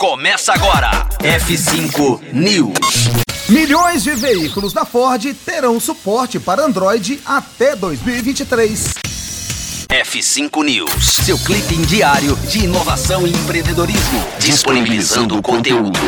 Começa agora. F5 News. Milhões de veículos da Ford terão suporte para Android até 2023. F5 News, seu clipe diário de inovação e empreendedorismo, disponibilizando o conteúdo.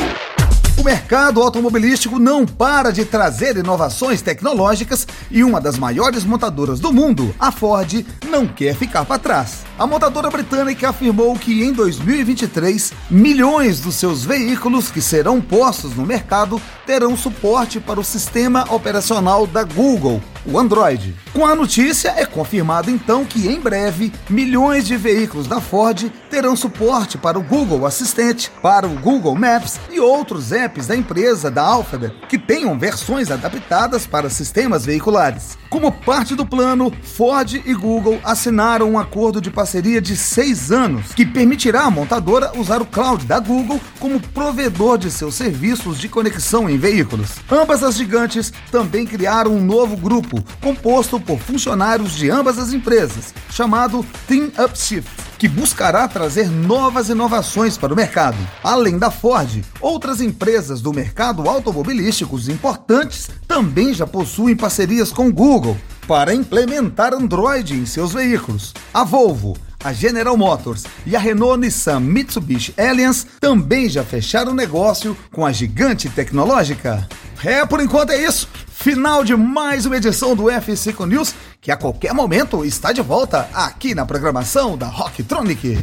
O mercado automobilístico não para de trazer inovações tecnológicas e uma das maiores montadoras do mundo, a Ford, não quer ficar para trás. A montadora britânica afirmou que em 2023, milhões dos seus veículos que serão postos no mercado terão suporte para o sistema operacional da Google, o Android. Com a notícia, é confirmado então que em breve milhões de veículos da Ford terão suporte para o Google Assistente, para o Google Maps e outros apps da empresa da Alphabet que tenham versões adaptadas para sistemas veiculares. Como parte do plano, Ford e Google assinaram um acordo de parceria de seis anos que permitirá à montadora usar o cloud da Google como provedor de seus serviços de conexão em veículos. Ambas as gigantes também criaram um novo grupo composto por funcionários de ambas as empresas, chamado Team Upshift, que buscará trazer novas inovações para o mercado. Além da Ford, outras empresas do mercado automobilísticos importantes também já possuem parcerias com Google para implementar Android em seus veículos. A Volvo, a General Motors e a Renault Nissan Mitsubishi Alliance também já fecharam negócio com a gigante tecnológica. É, por enquanto é isso. Final de mais uma edição do F5 News, que a qualquer momento está de volta aqui na programação da Rocktronic.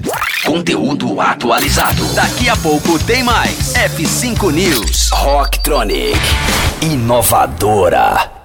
Conteúdo atualizado. Daqui a pouco tem mais. F5 News. Rocktronic. Inovadora.